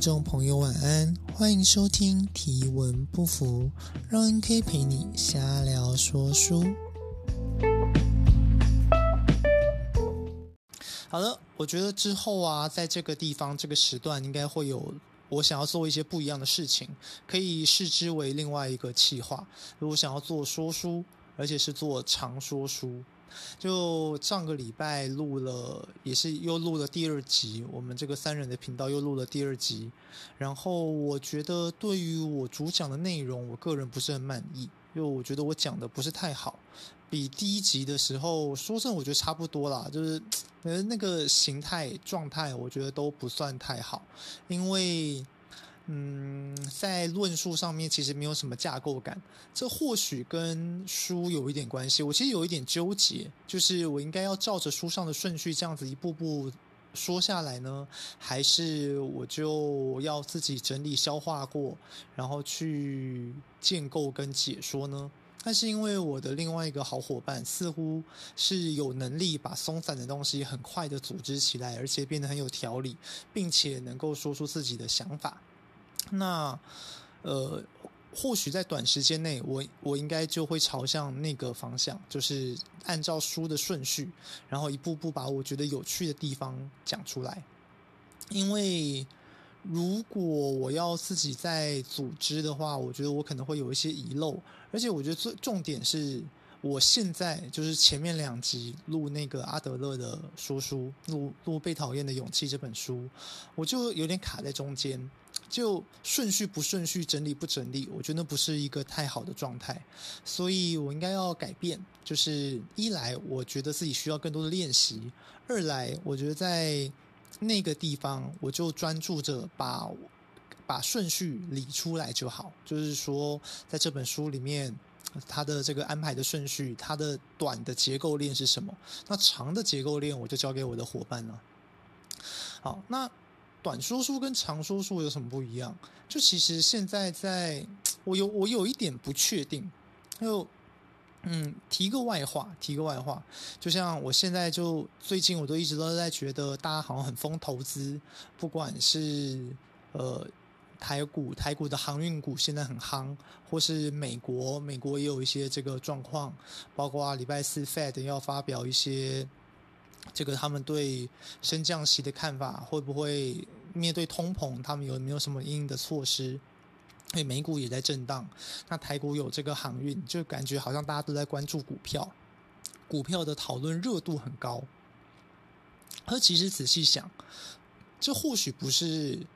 听众朋友晚安，欢迎收听提文不符，让 NK 陪你瞎聊说书。好了，我觉得之后啊，在这个地方这个时段，应该会有我想要做一些不一样的事情，可以视之为另外一个企划。如果想要做说书，而且是做长说书。就上个礼拜录了，也是又录了第二集。我们这个三人的频道又录了第二集。然后我觉得对于我主讲的内容，我个人不是很满意，因为我觉得我讲的不是太好，比第一集的时候说真的，我觉得差不多啦，就是呃那个形态状态，我觉得都不算太好，因为。嗯，在论述上面其实没有什么架构感，这或许跟书有一点关系。我其实有一点纠结，就是我应该要照着书上的顺序这样子一步步说下来呢，还是我就要自己整理消化过，然后去建构跟解说呢？但是因为我的另外一个好伙伴似乎是有能力把松散的东西很快的组织起来，而且变得很有条理，并且能够说出自己的想法。那，呃，或许在短时间内，我我应该就会朝向那个方向，就是按照书的顺序，然后一步步把我觉得有趣的地方讲出来。因为如果我要自己在组织的话，我觉得我可能会有一些遗漏，而且我觉得最重点是，我现在就是前面两集录那个阿德勒的说书，录录《被讨厌的勇气》这本书，我就有点卡在中间。就顺序不顺序，整理不整理，我觉得那不是一个太好的状态，所以我应该要改变。就是一来，我觉得自己需要更多的练习；二来，我觉得在那个地方，我就专注着把把顺序理出来就好。就是说，在这本书里面，它的这个安排的顺序，它的短的结构链是什么？那长的结构链，我就交给我的伙伴了。好，那。短说书跟长说书有什么不一样？就其实现在在，我有我有一点不确定。就嗯，提个外话，提个外话，就像我现在就最近我都一直都在觉得大家好像很疯投资，不管是呃台股台股的航运股现在很夯，或是美国美国也有一些这个状况，包括礼拜四 Fed 要发表一些。这个他们对升降息的看法，会不会面对通膨，他们有没有什么因应的措施？所以美股也在震荡，那台股有这个航运，就感觉好像大家都在关注股票，股票的讨论热度很高。而其实仔细想，这或许不是，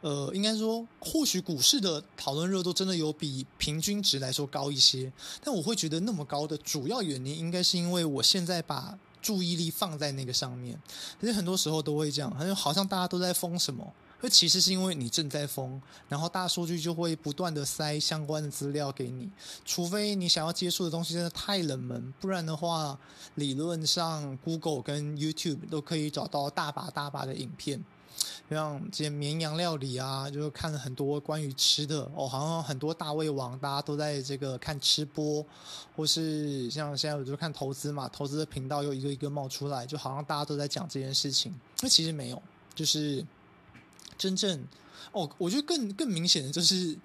呃，应该说，或许股市的讨论热度真的有比平均值来说高一些，但我会觉得那么高的主要原因，应该是因为我现在把。注意力放在那个上面，其实很多时候都会这样，好像好像大家都在封什么，而其实是因为你正在封，然后大数据就会不断的塞相关的资料给你，除非你想要接触的东西真的太冷门，不然的话，理论上 Google 跟 YouTube 都可以找到大把大把的影片。像这些绵羊料理啊，就是看了很多关于吃的哦，好像很多大胃王，大家都在这个看吃播，或是像现在我就看投资嘛，投资的频道又一个一个冒出来，就好像大家都在讲这件事情，那其实没有，就是真正。哦，我觉得更更明显的就是，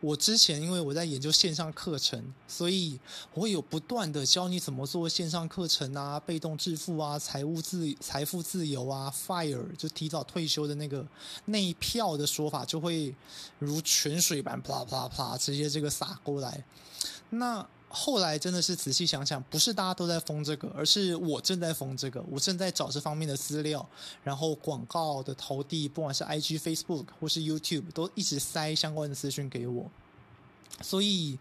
我之前因为我在研究线上课程，所以我会有不断的教你怎么做线上课程啊，被动致富啊，财务自财富自由啊，FIRE 就提早退休的那个那一票的说法，就会如泉水般啪啪啪直接这个洒过来，那。后来真的是仔细想想，不是大家都在封这个，而是我正在封这个。我正在找这方面的资料，然后广告的投递，不管是 IG、Facebook 或是 YouTube，都一直塞相关的资讯给我。所以，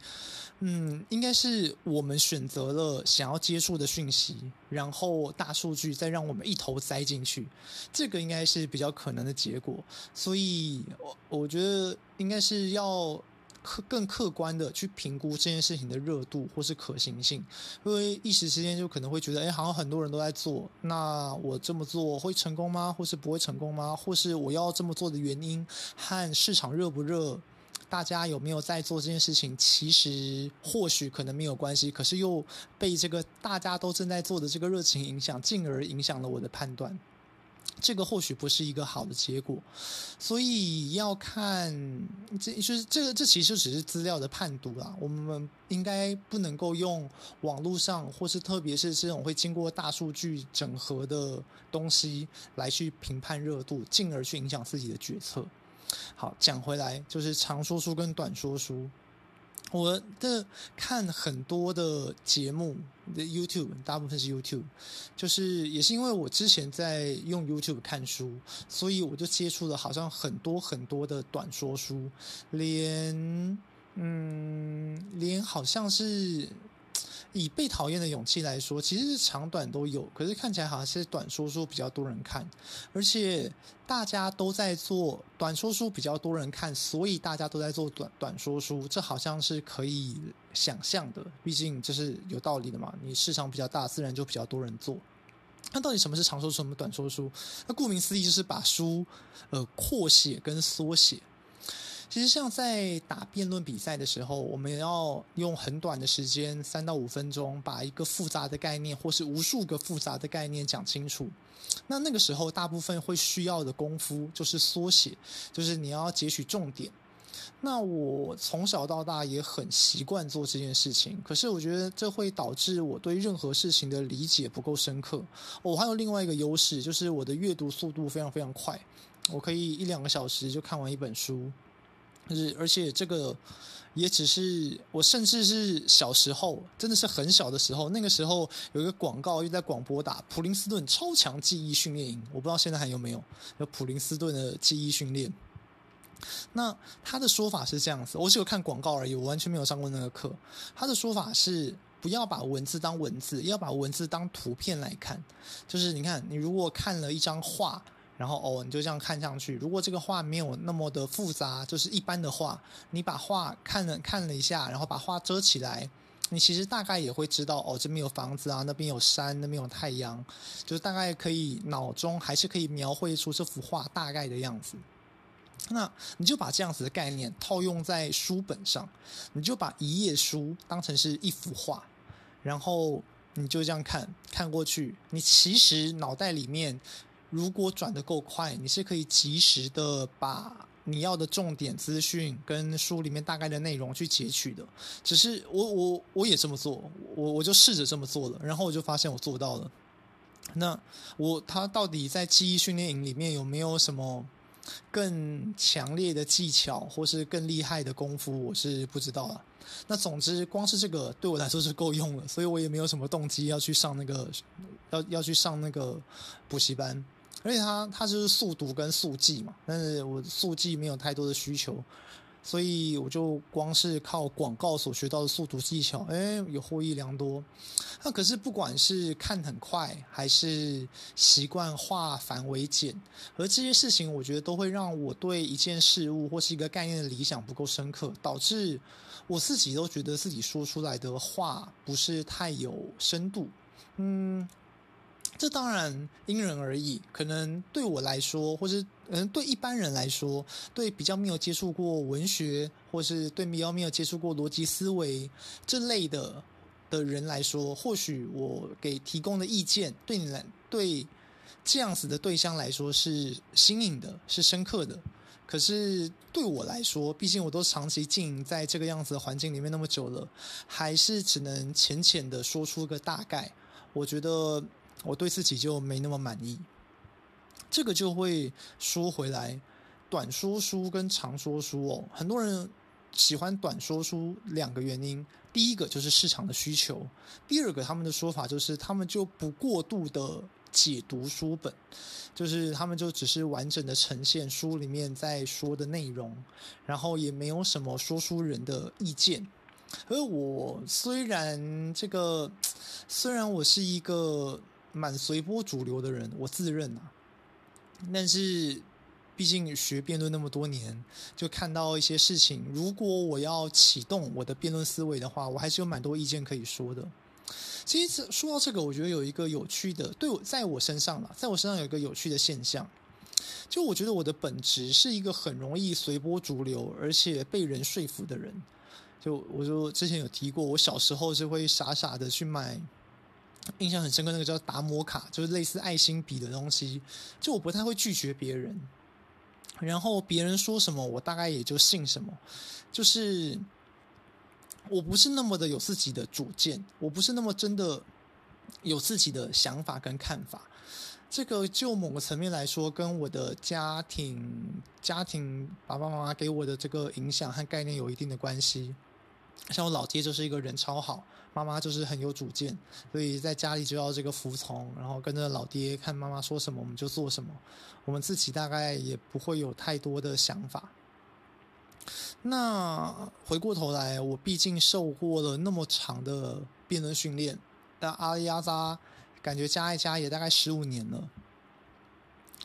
嗯，应该是我们选择了想要接触的讯息，然后大数据再让我们一头栽进去，这个应该是比较可能的结果。所以，我我觉得应该是要。客更客观的去评估这件事情的热度或是可行性，因为一时之间就可能会觉得，哎，好像很多人都在做，那我这么做会成功吗？或是不会成功吗？或是我要这么做的原因和市场热不热，大家有没有在做这件事情？其实或许可能没有关系，可是又被这个大家都正在做的这个热情影响，进而影响了我的判断。这个或许不是一个好的结果，所以要看这就是这个这其实只是资料的判读啦。我们应该不能够用网络上或是特别是这种会经过大数据整合的东西来去评判热度，进而去影响自己的决策。好，讲回来就是长说书跟短说书。我的看很多的节目的 YouTube，大部分是 YouTube，就是也是因为我之前在用 YouTube 看书，所以我就接触了好像很多很多的短说书，连嗯，连好像是。以被讨厌的勇气来说，其实是长短都有，可是看起来好像是短说书比较多人看，而且大家都在做短说书比较多人看，所以大家都在做短短说书，这好像是可以想象的，毕竟这是有道理的嘛。你市场比较大，自然就比较多人做。那到底什么是长说书，什么短说书？那顾名思义就是把书呃扩写跟缩写。其实像在打辩论比赛的时候，我们要用很短的时间，三到五分钟，把一个复杂的概念或是无数个复杂的概念讲清楚。那那个时候，大部分会需要的功夫就是缩写，就是你要截取重点。那我从小到大也很习惯做这件事情，可是我觉得这会导致我对任何事情的理解不够深刻。我还有另外一个优势，就是我的阅读速度非常非常快，我可以一两个小时就看完一本书。就是，而且这个也只是我，甚至是小时候，真的是很小的时候，那个时候有一个广告又在广播打普林斯顿超强记忆训练营，我不知道现在还有没有，有普林斯顿的记忆训练。那他的说法是这样子，我只有看广告而已，我完全没有上过那个课。他的说法是不要把文字当文字，要把文字当图片来看。就是你看，你如果看了一张画。然后哦，你就这样看上去。如果这个画没有那么的复杂，就是一般的画，你把画看了看了一下，然后把画遮起来，你其实大概也会知道哦，这边有房子啊，那边有山，那边有太阳，就是大概可以脑中还是可以描绘出这幅画大概的样子。那你就把这样子的概念套用在书本上，你就把一页书当成是一幅画，然后你就这样看看过去，你其实脑袋里面。如果转得够快，你是可以及时的把你要的重点资讯跟书里面大概的内容去截取的。只是我我我也这么做，我我就试着这么做了，然后我就发现我做到了。那我他到底在记忆训练营里面有没有什么更强烈的技巧，或是更厉害的功夫，我是不知道了。那总之，光是这个对我来说是够用了，所以我也没有什么动机要去上那个要要去上那个补习班。而且它它就是速读跟速记嘛，但是我速记没有太多的需求，所以我就光是靠广告所学到的速读技巧，哎，有获益良多。那可是不管是看很快，还是习惯化繁为简，而这些事情，我觉得都会让我对一件事物或是一个概念的理想不够深刻，导致我自己都觉得自己说出来的话不是太有深度。嗯。这当然因人而异，可能对我来说，或是嗯，对一般人来说，对比较没有接触过文学，或是对比较没有接触过逻辑思维这类的的人来说，或许我给提供的意见，对你来对这样子的对象来说是新颖的，是深刻的。可是对我来说，毕竟我都长期经营在这个样子的环境里面那么久了，还是只能浅浅的说出个大概。我觉得。我对自己就没那么满意，这个就会说回来，短说书跟长说书哦，很多人喜欢短说书两个原因，第一个就是市场的需求，第二个他们的说法就是他们就不过度的解读书本，就是他们就只是完整的呈现书里面在说的内容，然后也没有什么说书人的意见。而我虽然这个，虽然我是一个。蛮随波逐流的人，我自认啊。但是，毕竟学辩论那么多年，就看到一些事情。如果我要启动我的辩论思维的话，我还是有蛮多意见可以说的。其实说到这个，我觉得有一个有趣的，对我在我身上了，在我身上有一个有趣的现象，就我觉得我的本质是一个很容易随波逐流，而且被人说服的人。就我就之前有提过，我小时候是会傻傻的去买。印象很深刻，那个叫达摩卡，就是类似爱心笔的东西。就我不太会拒绝别人，然后别人说什么，我大概也就信什么。就是我不是那么的有自己的主见，我不是那么真的有自己的想法跟看法。这个就某个层面来说，跟我的家庭、家庭爸爸妈妈给我的这个影响和概念有一定的关系。像我老爹就是一个人超好，妈妈就是很有主见，所以在家里就要这个服从，然后跟着老爹看妈妈说什么我们就做什么，我们自己大概也不会有太多的想法。那回过头来，我毕竟受过了那么长的辩论训练，但阿里阿扎感觉加一加也大概十五年了。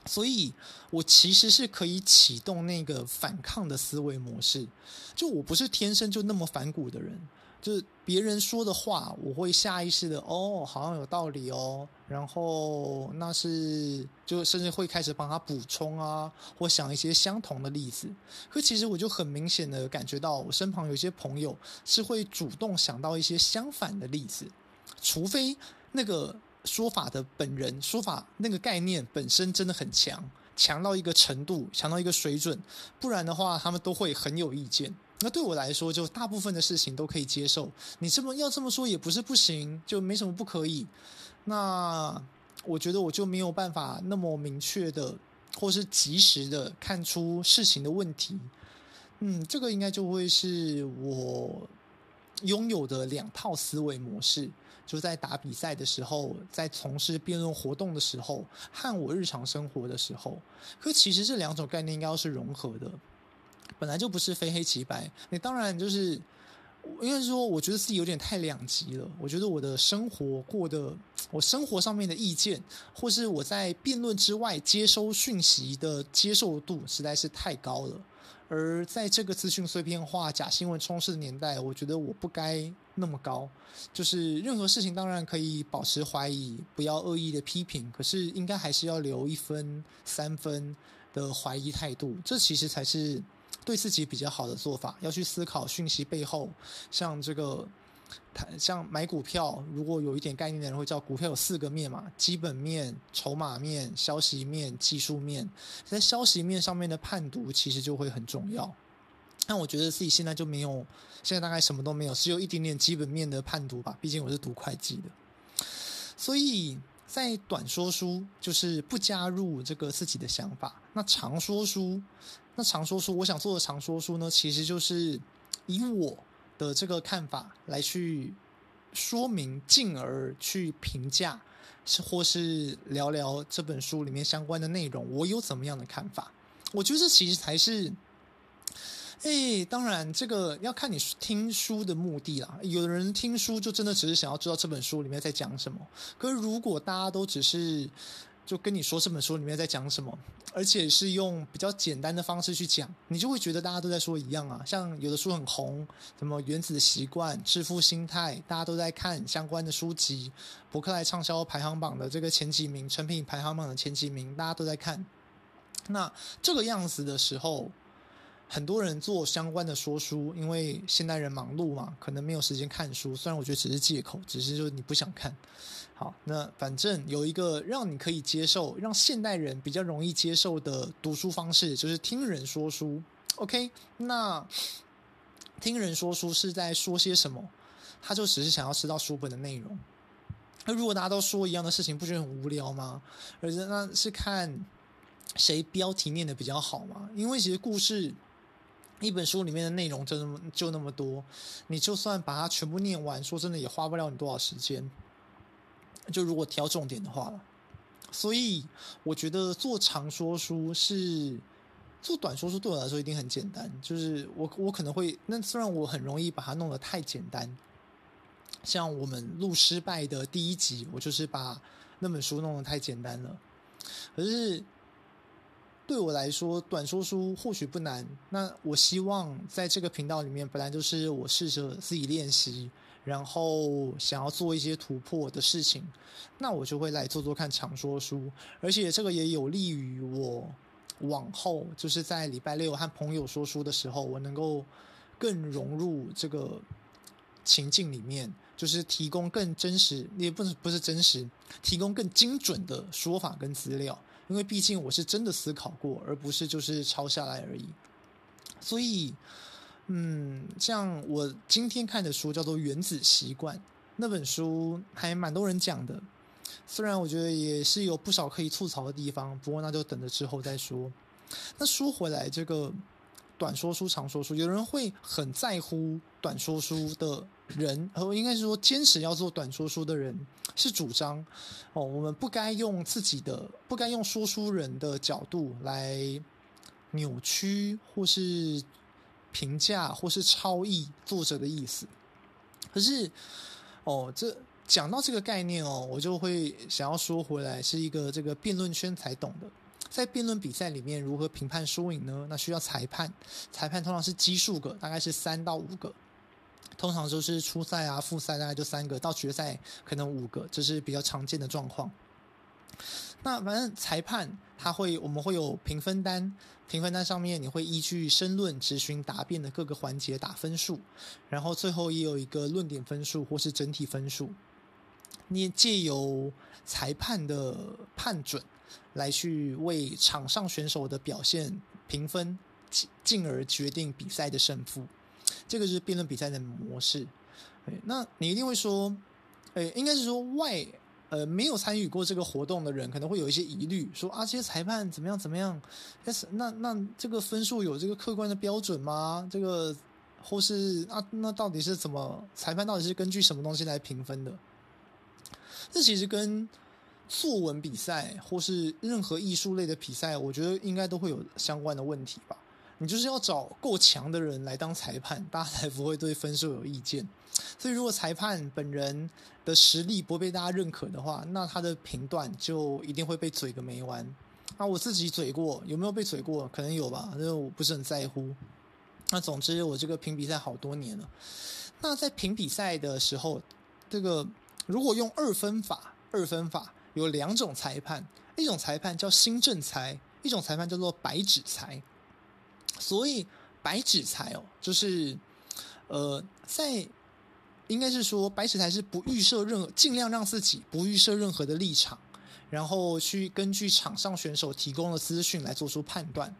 所以，我其实是可以启动那个反抗的思维模式。就我不是天生就那么反骨的人，就是别人说的话，我会下意识的哦，好像有道理哦。然后那是就甚至会开始帮他补充啊，或想一些相同的例子。可其实我就很明显的感觉到，我身旁有些朋友是会主动想到一些相反的例子，除非那个。说法的本人说法那个概念本身真的很强，强到一个程度，强到一个水准，不然的话他们都会很有意见。那对我来说，就大部分的事情都可以接受。你这么要这么说也不是不行，就没什么不可以。那我觉得我就没有办法那么明确的，或是及时的看出事情的问题。嗯，这个应该就会是我拥有的两套思维模式。就在打比赛的时候，在从事辩论活动的时候，和我日常生活的时候，可其实这两种概念应该要是融合的，本来就不是非黑即白。你当然就是，应该说，我觉得自己有点太两极了。我觉得我的生活过得，我生活上面的意见，或是我在辩论之外接收讯息的接受度，实在是太高了。而在这个资讯碎片化、假新闻充斥的年代，我觉得我不该那么高。就是任何事情当然可以保持怀疑，不要恶意的批评，可是应该还是要留一分、三分的怀疑态度。这其实才是对自己比较好的做法。要去思考讯息背后，像这个。像买股票，如果有一点概念的人会知道，股票有四个面嘛：基本面、筹码面、消息面、技术面。在消息面上面的判读，其实就会很重要。但我觉得自己现在就没有，现在大概什么都没有，只有一点点基本面的判读吧。毕竟我是读会计的，所以在短说书就是不加入这个自己的想法。那长说书，那常说书，我想做的常说书呢，其实就是以我。的这个看法来去说明，进而去评价，是或是聊聊这本书里面相关的内容，我有怎么样的看法？我觉得这其实才是，哎，当然这个要看你听书的目的啦。有的人听书就真的只是想要知道这本书里面在讲什么，可是如果大家都只是。就跟你说这本书里面在讲什么，而且是用比较简单的方式去讲，你就会觉得大家都在说一样啊。像有的书很红，什么《原子的习惯》《致富心态》，大家都在看相关的书籍，博客来畅销排行榜的这个前几名，成品排行榜的前几名，大家都在看。那这个样子的时候，很多人做相关的说书，因为现代人忙碌嘛，可能没有时间看书。虽然我觉得只是借口，只是就是你不想看。好，那反正有一个让你可以接受，让现代人比较容易接受的读书方式，就是听人说书。OK，那听人说书是在说些什么？他就只是想要知道书本的内容。那如果大家都说一样的事情，不觉得很无聊吗？而且那是看谁标题念得比较好吗？因为其实故事一本书里面的内容就那么就那么多，你就算把它全部念完，说真的也花不了你多少时间。就如果挑重点的话，所以我觉得做长说书是做短说书对我来说一定很简单。就是我我可能会那虽然我很容易把它弄得太简单，像我们录失败的第一集，我就是把那本书弄得太简单了。可是对我来说，短说书或许不难。那我希望在这个频道里面，本来就是我试着自己练习。然后想要做一些突破的事情，那我就会来做做看长说书，而且这个也有利于我往后就是在礼拜六和朋友说书的时候，我能够更融入这个情境里面，就是提供更真实，也不是不是真实，提供更精准的说法跟资料，因为毕竟我是真的思考过，而不是就是抄下来而已。所以，嗯，像我今天看的书叫做《原子习惯》，那本书还蛮多人讲的，虽然我觉得也是有不少可以吐槽的地方，不过那就等着之后再说。那说回来，这个。短说书、长说书，有人会很在乎短说书的人，和，应该是说坚持要做短说书的人是主张哦，我们不该用自己的，不该用说书人的角度来扭曲或是评价或是超译作者的意思。可是哦，这讲到这个概念哦，我就会想要说回来，是一个这个辩论圈才懂的。在辩论比赛里面，如何评判输赢呢？那需要裁判，裁判通常是奇数个，大概是三到五个，通常就是初赛啊、复赛大概就三个，到决赛可能五个，这是比较常见的状况。那反正裁判他会，我们会有评分单，评分单上面你会依据申论、质询、答辩的各个环节打分数，然后最后也有一个论点分数或是整体分数，你借由裁判的判准。来去为场上选手的表现评分，进进而决定比赛的胜负。这个是辩论比赛的模式。那你一定会说，诶，应该是说外呃没有参与过这个活动的人可能会有一些疑虑，说啊，这些裁判怎么样怎么样？但是那那这个分数有这个客观的标准吗？这个或是啊，那到底是怎么裁判到底是根据什么东西来评分的？这其实跟作文比赛或是任何艺术类的比赛，我觉得应该都会有相关的问题吧。你就是要找够强的人来当裁判，大家才不会对分数有意见。所以，如果裁判本人的实力不被大家认可的话，那他的评断就一定会被嘴个没完。那我自己嘴过，有没有被嘴过？可能有吧，但是我不是很在乎。那总之，我这个评比赛好多年了。那在评比赛的时候，这个如果用二分法，二分法。有两种裁判，一种裁判叫新正裁，一种裁判叫做白纸裁。所以白纸裁哦，就是呃，在应该是说白纸裁是不预设任何，尽量让自己不预设任何的立场，然后去根据场上选手提供的资讯来做出判断。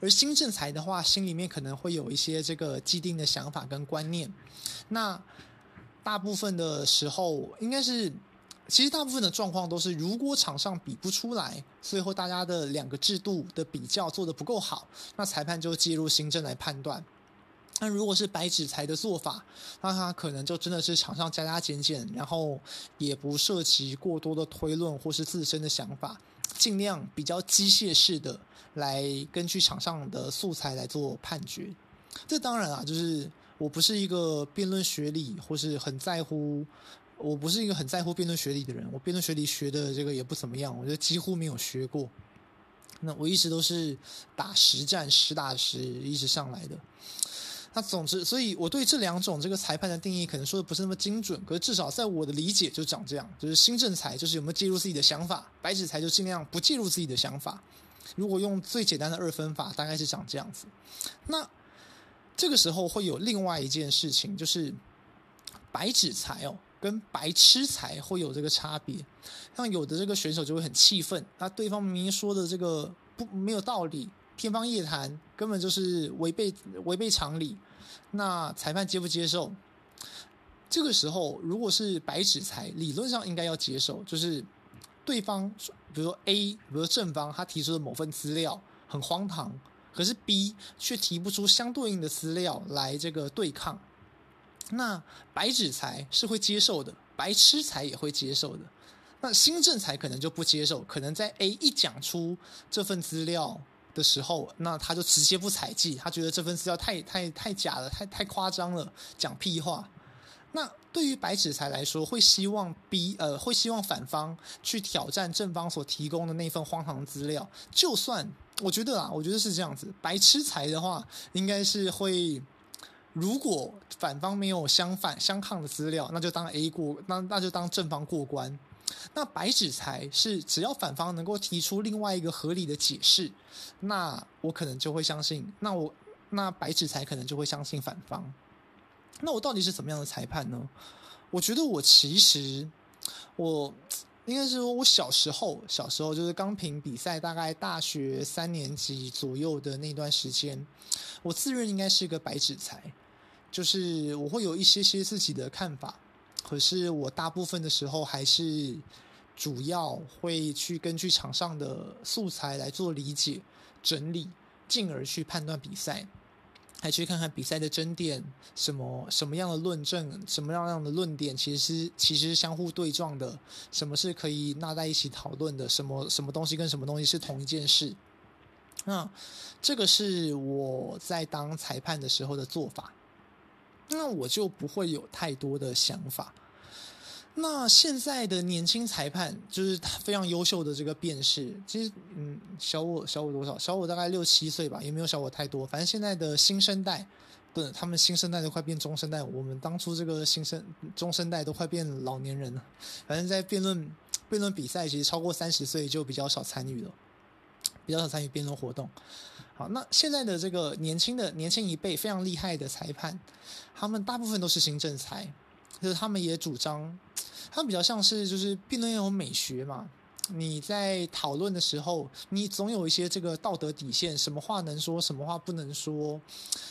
而新正裁的话，心里面可能会有一些这个既定的想法跟观念。那大部分的时候，应该是。其实大部分的状况都是，如果场上比不出来，最后大家的两个制度的比较做得不够好，那裁判就介入新政来判断。那如果是白纸裁的做法，那他可能就真的是场上加加减减，然后也不涉及过多的推论或是自身的想法，尽量比较机械式的来根据场上的素材来做判决。这当然啊，就是我不是一个辩论学理或是很在乎。我不是一个很在乎辩论学理的人，我辩论学理学的这个也不怎么样，我觉得几乎没有学过。那我一直都是打实战，实打实一直上来的。那总之，所以我对这两种这个裁判的定义可能说的不是那么精准，可是至少在我的理解就长这样，就是新正裁就是有没有介入自己的想法，白纸裁就尽量不介入自己的想法。如果用最简单的二分法，大概是长这样子。那这个时候会有另外一件事情，就是白纸裁哦。跟白痴才会有这个差别，像有的这个选手就会很气愤，那对方明明说的这个不没有道理，天方夜谭，根本就是违背违背常理，那裁判接不接受？这个时候如果是白纸裁，理论上应该要接受，就是对方比如说 A，比如说正方他提出的某份资料很荒唐，可是 B 却提不出相对应的资料来这个对抗。那白纸裁是会接受的，白痴才也会接受的。那新正裁可能就不接受，可能在 A 一讲出这份资料的时候，那他就直接不采计，他觉得这份资料太太太假了，太太夸张了，讲屁话。那对于白纸裁来说，会希望 B 呃，会希望反方去挑战正方所提供的那份荒唐资料。就算我觉得啊，我觉得是这样子，白痴裁的话，应该是会。如果反方没有相反相抗的资料，那就当 A 过，那那就当正方过关。那白纸裁是只要反方能够提出另外一个合理的解释，那我可能就会相信。那我那白纸裁可能就会相信反方。那我到底是怎么样的裁判呢？我觉得我其实我应该是说，我小时候小时候就是钢瓶比赛，大概大学三年级左右的那段时间，我自认应该是个白纸才，就是我会有一些些自己的看法，可是我大部分的时候还是主要会去根据场上的素材来做理解整理，进而去判断比赛。还去看看比赛的争点，什么什么样的论证，什么样样的论点，其实其实相互对撞的，什么是可以纳在一起讨论的，什么什么东西跟什么东西是同一件事。那这个是我在当裁判的时候的做法，那我就不会有太多的想法。那现在的年轻裁判就是非常优秀的这个辩士，其实嗯，小我小我多少？小我大概六七岁吧，也没有小我太多。反正现在的新生代，对，他们新生代都快变中生代，我们当初这个新生中生代都快变老年人了。反正，在辩论辩论比赛，其实超过三十岁就比较少参与了，比较少参与辩论活动。好，那现在的这个年轻的年轻一辈非常厉害的裁判，他们大部分都是新政裁，就是他们也主张。他们比较像是就是辩论有美学嘛，你在讨论的时候，你总有一些这个道德底线，什么话能说，什么话不能说。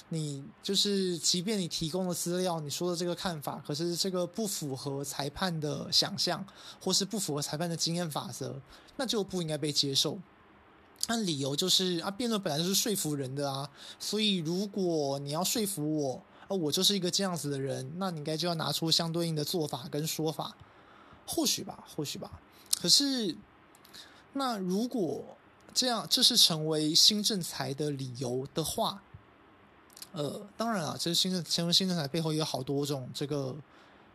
你就是即便你提供的资料，你说的这个看法，可是这个不符合裁判的想象，或是不符合裁判的经验法则，那就不应该被接受。那理由就是啊，辩论本来就是说服人的啊，所以如果你要说服我，啊，我就是一个这样子的人，那你应该就要拿出相对应的做法跟说法。或许吧，或许吧。可是，那如果这样，这是成为新政才的理由的话，呃，当然啊，这是新政成为新政才背后也有好多种这个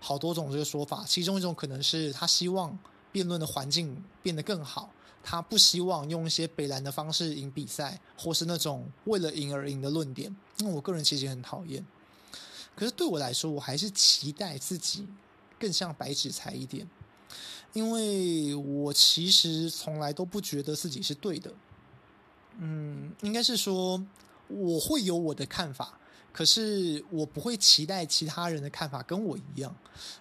好多种这个说法。其中一种可能是他希望辩论的环境变得更好，他不希望用一些北蓝的方式赢比赛，或是那种为了赢而赢的论点。那我个人其实很讨厌。可是对我来说，我还是期待自己更像白纸才一点。因为我其实从来都不觉得自己是对的，嗯，应该是说我会有我的看法，可是我不会期待其他人的看法跟我一样。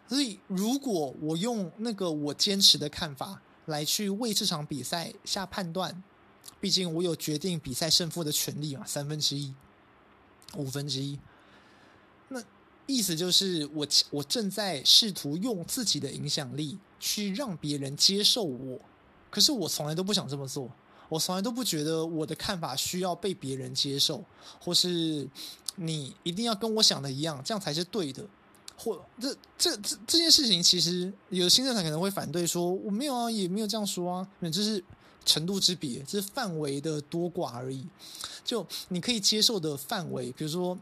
所以，如果我用那个我坚持的看法来去为这场比赛下判断，毕竟我有决定比赛胜负的权利嘛，三分之一、五分之一，那意思就是我我正在试图用自己的影响力。去让别人接受我，可是我从来都不想这么做。我从来都不觉得我的看法需要被别人接受，或是你一定要跟我想的一样，这样才是对的。或这这这这件事情，其实有新政裁可能会反对说，我没有啊，也没有这样说啊。那这是程度之别，这是范围的多寡而已。就你可以接受的范围，比如说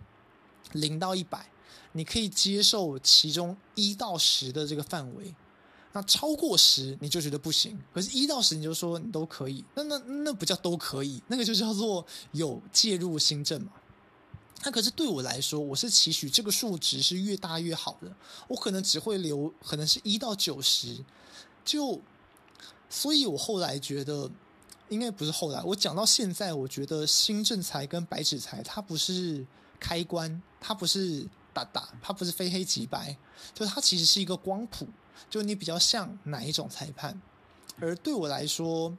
零到一百，你可以接受其中一到十的这个范围。那超过十你就觉得不行，可是一到十你就说你都可以，那那那不叫都可以，那个就叫做有介入新政嘛。那可是对我来说，我是期许这个数值是越大越好的，我可能只会留可能是一到九十，就所以我后来觉得应该不是后来，我讲到现在，我觉得新政裁跟白纸裁它不是开关，它不是打打，它不是非黑即白，就它其实是一个光谱。就你比较像哪一种裁判？而对我来说，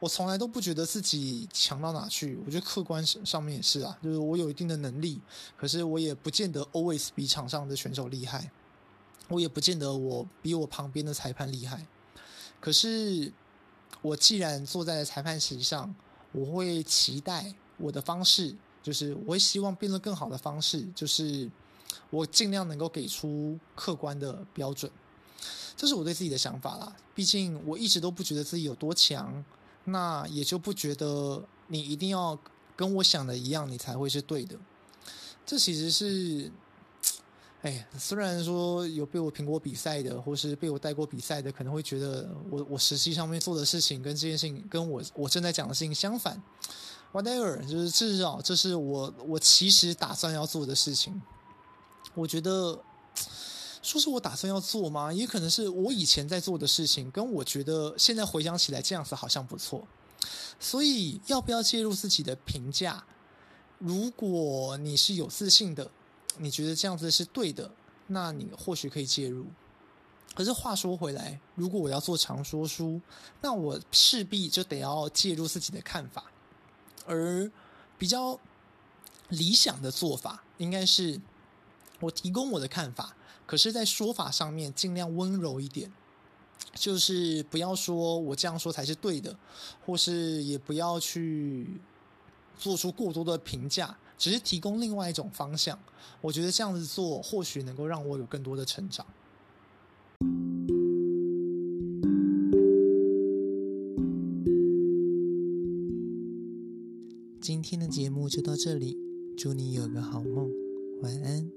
我从来都不觉得自己强到哪去。我觉得客观上面也是啊，就是我有一定的能力，可是我也不见得 always 比场上的选手厉害，我也不见得我比我旁边的裁判厉害。可是我既然坐在了裁判席上，我会期待我的方式，就是我会希望变得更好的方式，就是我尽量能够给出客观的标准。这是我对自己的想法啦。毕竟我一直都不觉得自己有多强，那也就不觉得你一定要跟我想的一样，你才会是对的。这其实是，哎，虽然说有被我评过比赛的，或是被我带过比赛的，可能会觉得我我实际上面做的事情跟这件事情跟我我正在讲的事情相反。Whatever，就是至少这是我我其实打算要做的事情。我觉得。说是我打算要做吗？也可能是我以前在做的事情，跟我觉得现在回想起来这样子好像不错。所以要不要介入自己的评价？如果你是有自信的，你觉得这样子是对的，那你或许可以介入。可是话说回来，如果我要做长说书，那我势必就得要介入自己的看法，而比较理想的做法，应该是我提供我的看法，可是，在说法上面尽量温柔一点，就是不要说我这样说才是对的，或是也不要去做出过多的评价，只是提供另外一种方向。我觉得这样子做，或许能够让我有更多的成长。今天的节目就到这里，祝你有个好梦，晚安。